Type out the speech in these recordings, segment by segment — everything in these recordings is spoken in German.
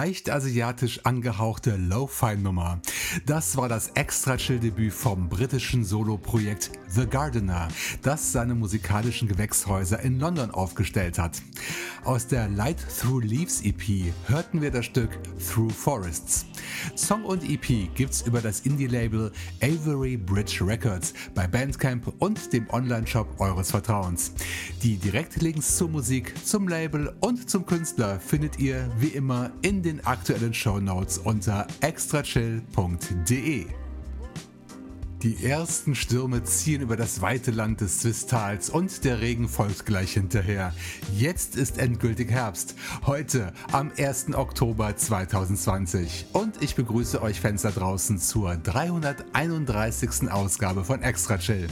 Leicht asiatisch angehauchte Lo-Fi-Nummer. Das war das Extra-Chill-Debüt vom britischen Solo-Projekt The Gardener, das seine musikalischen Gewächshäuser in London aufgestellt hat. Aus der Light Through Leaves EP hörten wir das Stück Through Forests. Song und EP gibt's über das Indie-Label Avery Bridge Records bei Bandcamp und dem Online-Shop eures Vertrauens. Die Direktlinks zur Musik, zum Label und zum Künstler findet ihr wie immer in den aktuellen Show Notes unter extrachill.de. Die ersten Stürme ziehen über das weite Land des Swiss-Tals und der Regen folgt gleich hinterher. Jetzt ist endgültig Herbst. Heute am 1. Oktober 2020. Und ich begrüße euch Fans da draußen zur 331. Ausgabe von Extra Chill.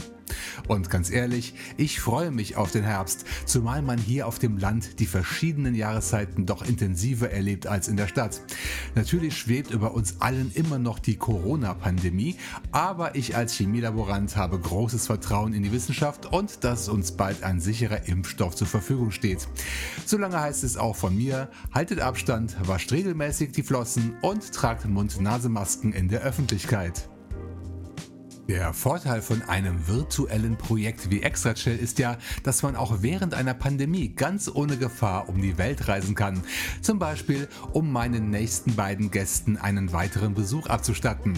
Und ganz ehrlich, ich freue mich auf den Herbst, zumal man hier auf dem Land die verschiedenen Jahreszeiten doch intensiver erlebt als in der Stadt. Natürlich schwebt über uns allen immer noch die Corona-Pandemie, aber ich als Chemielaborant habe großes Vertrauen in die Wissenschaft und dass uns bald ein sicherer Impfstoff zur Verfügung steht. Solange heißt es auch von mir, haltet Abstand, wascht regelmäßig die Flossen und tragt Mund-Nase-Masken in der Öffentlichkeit. Der Vorteil von einem virtuellen Projekt wie ExtraChill ist ja, dass man auch während einer Pandemie ganz ohne Gefahr um die Welt reisen kann. Zum Beispiel, um meinen nächsten beiden Gästen einen weiteren Besuch abzustatten.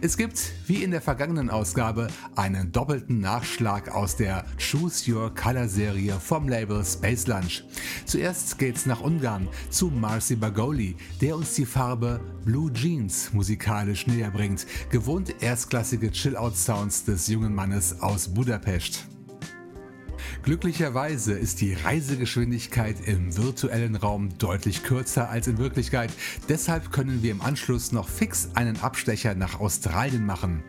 Es gibt, wie in der vergangenen Ausgabe, einen doppelten Nachschlag aus der Choose Your Color Serie vom Label Space Lunch. Zuerst geht's nach Ungarn zu Marcy Bagoli, der uns die Farbe Blue Jeans musikalisch näher bringt. Gewohnt erstklassige Chill-Out Sounds des jungen Mannes aus Budapest. Glücklicherweise ist die Reisegeschwindigkeit im virtuellen Raum deutlich kürzer als in Wirklichkeit. Deshalb können wir im Anschluss noch fix einen Abstecher nach Australien machen.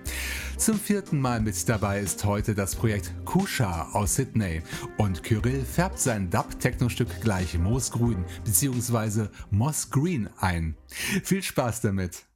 Zum vierten Mal mit dabei ist heute das Projekt Kusha aus Sydney und Kyrill färbt sein Dub-Techno-Stück gleich Moosgrün bzw. Moss Green ein. Viel Spaß damit!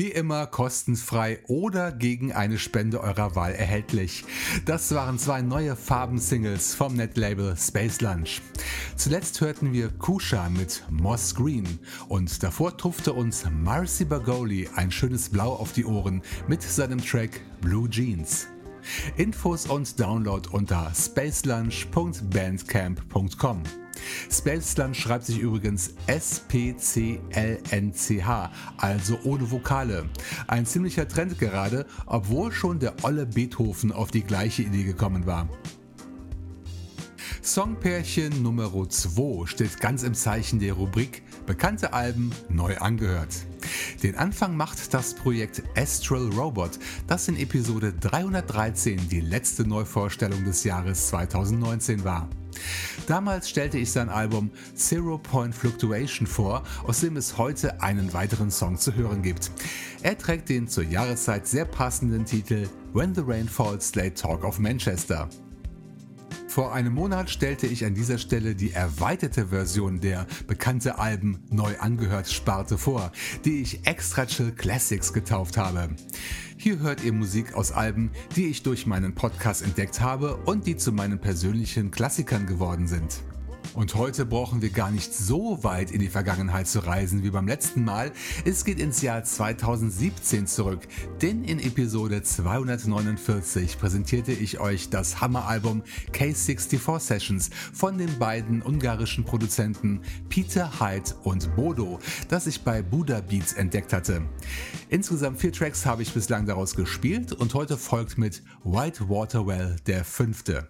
Wie immer kostenfrei oder gegen eine Spende eurer Wahl erhältlich. Das waren zwei neue Farben-Singles vom Netlabel Space Lunch. Zuletzt hörten wir Kusha mit Moss Green und davor tupfte uns Marcy Bagoli ein schönes Blau auf die Ohren mit seinem Track Blue Jeans. Infos und Download unter spacelunch.bandcamp.com. Spacelunch schreibt sich übrigens S-P-C-L-N-C-H, also ohne Vokale. Ein ziemlicher Trend gerade, obwohl schon der olle Beethoven auf die gleiche Idee gekommen war. Songpärchen Nummer 2 steht ganz im Zeichen der Rubrik Bekannte Alben neu angehört. Den Anfang macht das Projekt Astral Robot, das in Episode 313 die letzte Neuvorstellung des Jahres 2019 war. Damals stellte ich sein Album Zero Point Fluctuation vor, aus dem es heute einen weiteren Song zu hören gibt. Er trägt den zur Jahreszeit sehr passenden Titel When the Rain Falls They Talk of Manchester. Vor einem Monat stellte ich an dieser Stelle die erweiterte Version der bekannte Alben neu angehört Sparte vor, die ich Extra Chill Classics getauft habe. Hier hört ihr Musik aus Alben, die ich durch meinen Podcast entdeckt habe und die zu meinen persönlichen Klassikern geworden sind. Und heute brauchen wir gar nicht so weit in die Vergangenheit zu reisen wie beim letzten Mal. Es geht ins Jahr 2017 zurück, denn in Episode 249 präsentierte ich euch das Hammeralbum K64 Sessions von den beiden ungarischen Produzenten Peter Hyde und Bodo, das ich bei Buddha Beats entdeckt hatte. Insgesamt vier Tracks habe ich bislang daraus gespielt und heute folgt mit White Waterwell der fünfte.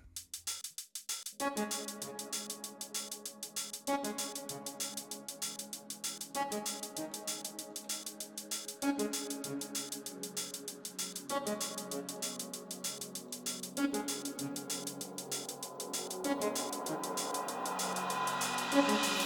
Thank you.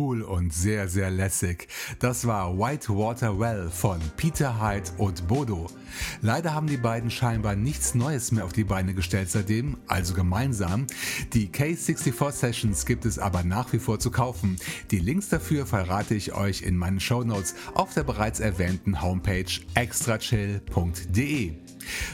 Cool und sehr, sehr lässig. Das war White Water Well von Peter Hyde und Bodo. Leider haben die beiden scheinbar nichts Neues mehr auf die Beine gestellt seitdem, also gemeinsam. Die K64 Sessions gibt es aber nach wie vor zu kaufen. Die Links dafür verrate ich euch in meinen Show Notes auf der bereits erwähnten Homepage extrachill.de.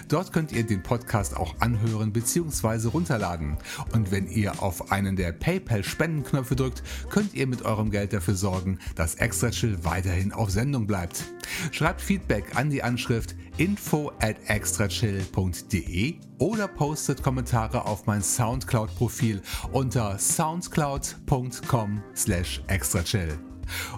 Dort könnt ihr den Podcast auch anhören bzw. runterladen. Und wenn ihr auf einen der PayPal-Spendenknöpfe drückt, könnt ihr mit eurem Geld dafür sorgen, dass Extra Chill weiterhin auf Sendung bleibt. Schreibt Feedback an die Anschrift info at extrachill.de oder postet Kommentare auf mein Soundcloud-Profil unter soundcloud.com slash extrachill.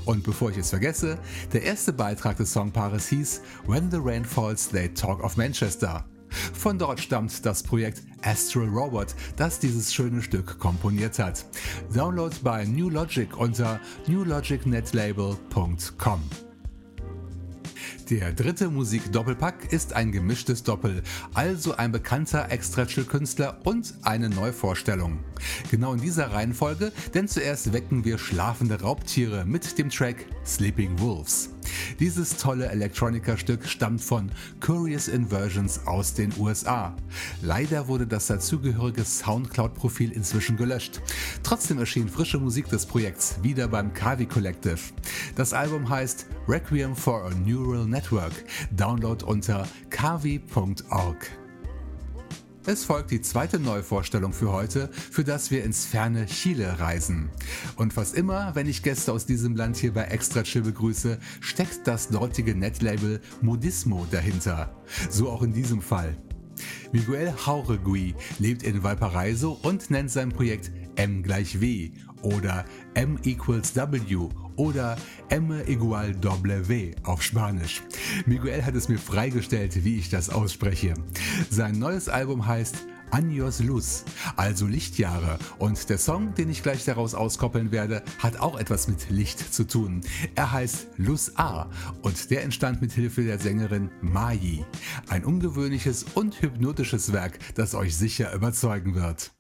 Und bevor ich es vergesse, der erste Beitrag des Songpaares hieß When the Rain Falls They Talk of Manchester. Von dort stammt das Projekt Astral Robot, das dieses schöne Stück komponiert hat. Download bei New Logic unter newlogicnetlabel.com. Der dritte Musik-Doppelpack ist ein gemischtes Doppel, also ein bekannter Extra-Chill-Künstler und eine Neuvorstellung. Genau in dieser Reihenfolge, denn zuerst wecken wir schlafende Raubtiere mit dem Track Sleeping Wolves. Dieses tolle Electronica-Stück stammt von Curious Inversions aus den USA. Leider wurde das dazugehörige Soundcloud-Profil inzwischen gelöscht. Trotzdem erschien frische Musik des Projekts wieder beim Kavi Collective. Das Album heißt Requiem for a Neural Network. Download unter kavi.org. Es folgt die zweite Neuvorstellung für heute, für das wir ins ferne Chile reisen. Und fast immer, wenn ich Gäste aus diesem Land hier bei Extra Chill begrüße, steckt das dortige Netlabel Modismo dahinter. So auch in diesem Fall. Miguel Jauregui lebt in Valparaiso und nennt sein Projekt M gleich W oder M equals W oder M igual W auf Spanisch. Miguel hat es mir freigestellt, wie ich das ausspreche. Sein neues Album heißt Años Luz, also Lichtjahre. Und der Song, den ich gleich daraus auskoppeln werde, hat auch etwas mit Licht zu tun. Er heißt Luz A und der entstand mit Hilfe der Sängerin Mai. Ein ungewöhnliches und hypnotisches Werk, das euch sicher überzeugen wird.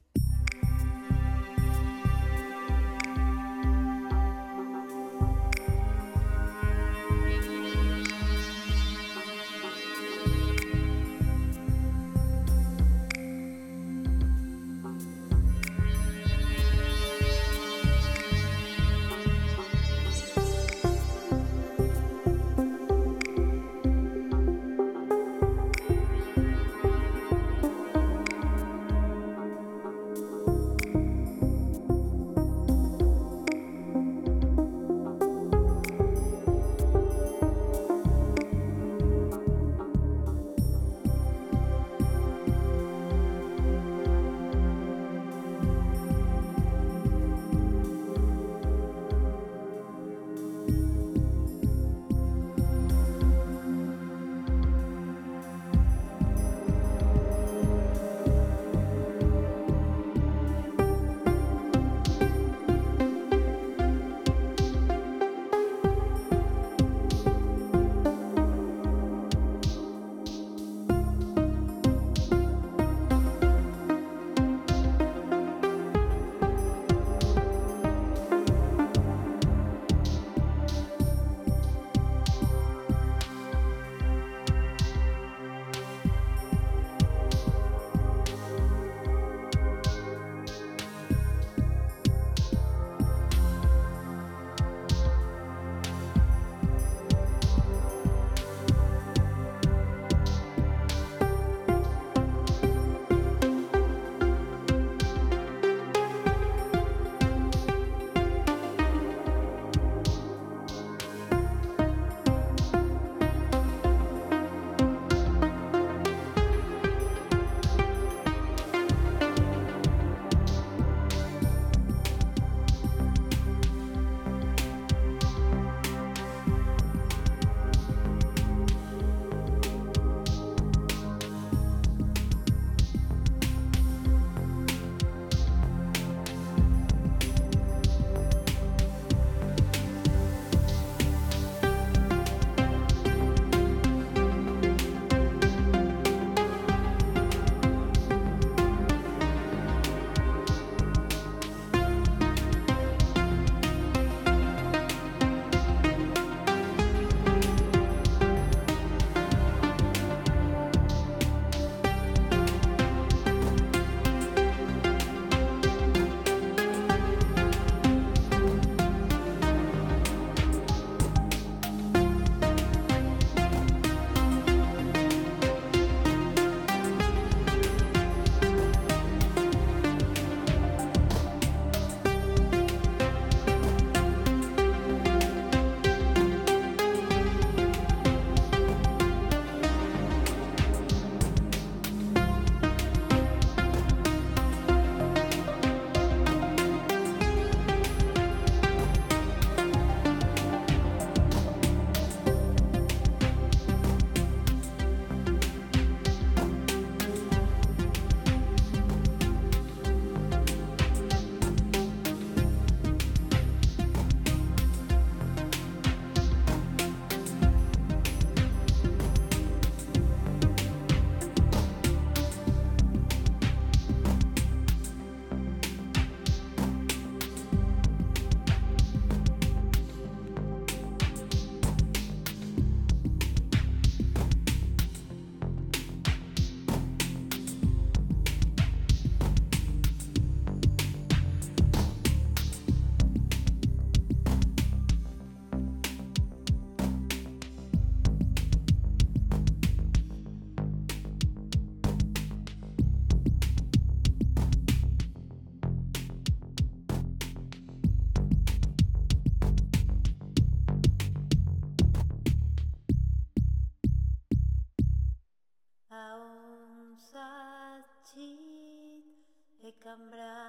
กำไร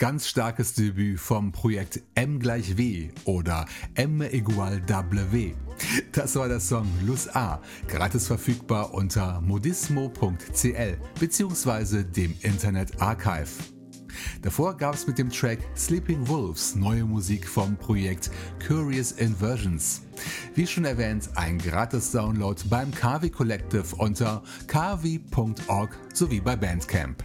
Ganz starkes Debüt vom Projekt M gleich W oder M igual W. Das war der Song Luz A, gratis verfügbar unter modismo.cl bzw. dem Internet Archive. Davor gab es mit dem Track Sleeping Wolves neue Musik vom Projekt Curious Inversions. Wie schon erwähnt, ein gratis Download beim Kavi Collective unter kavi.org sowie bei Bandcamp.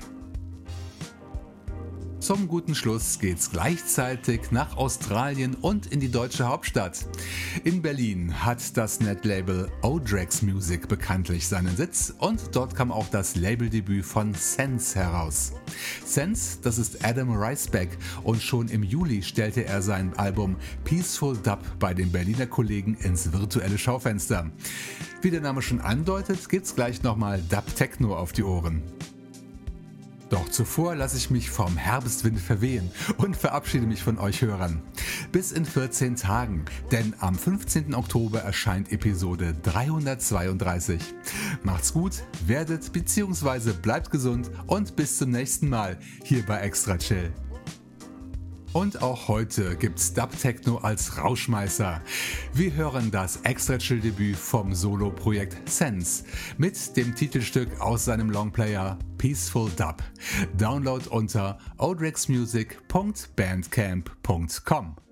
Zum guten Schluss geht's gleichzeitig nach Australien und in die deutsche Hauptstadt. In Berlin hat das Netlabel Odrex Music bekanntlich seinen Sitz und dort kam auch das Labeldebüt von Sense heraus. Sense, das ist Adam Riceback und schon im Juli stellte er sein Album Peaceful Dub bei den Berliner Kollegen ins virtuelle Schaufenster. Wie der Name schon andeutet, gibt's gleich nochmal Dub Techno auf die Ohren. Doch zuvor lasse ich mich vom Herbstwind verwehen und verabschiede mich von euch Hörern. Bis in 14 Tagen, denn am 15. Oktober erscheint Episode 332. Macht's gut, werdet bzw. bleibt gesund und bis zum nächsten Mal hier bei Extra Chill. Und auch heute gibt's Dub Techno als Rauschmeißer. Wir hören das Extra Chill Debüt vom Solo-Projekt Sense mit dem Titelstück aus seinem Longplayer Peaceful Dub. Download unter odrexmusic.bandcamp.com.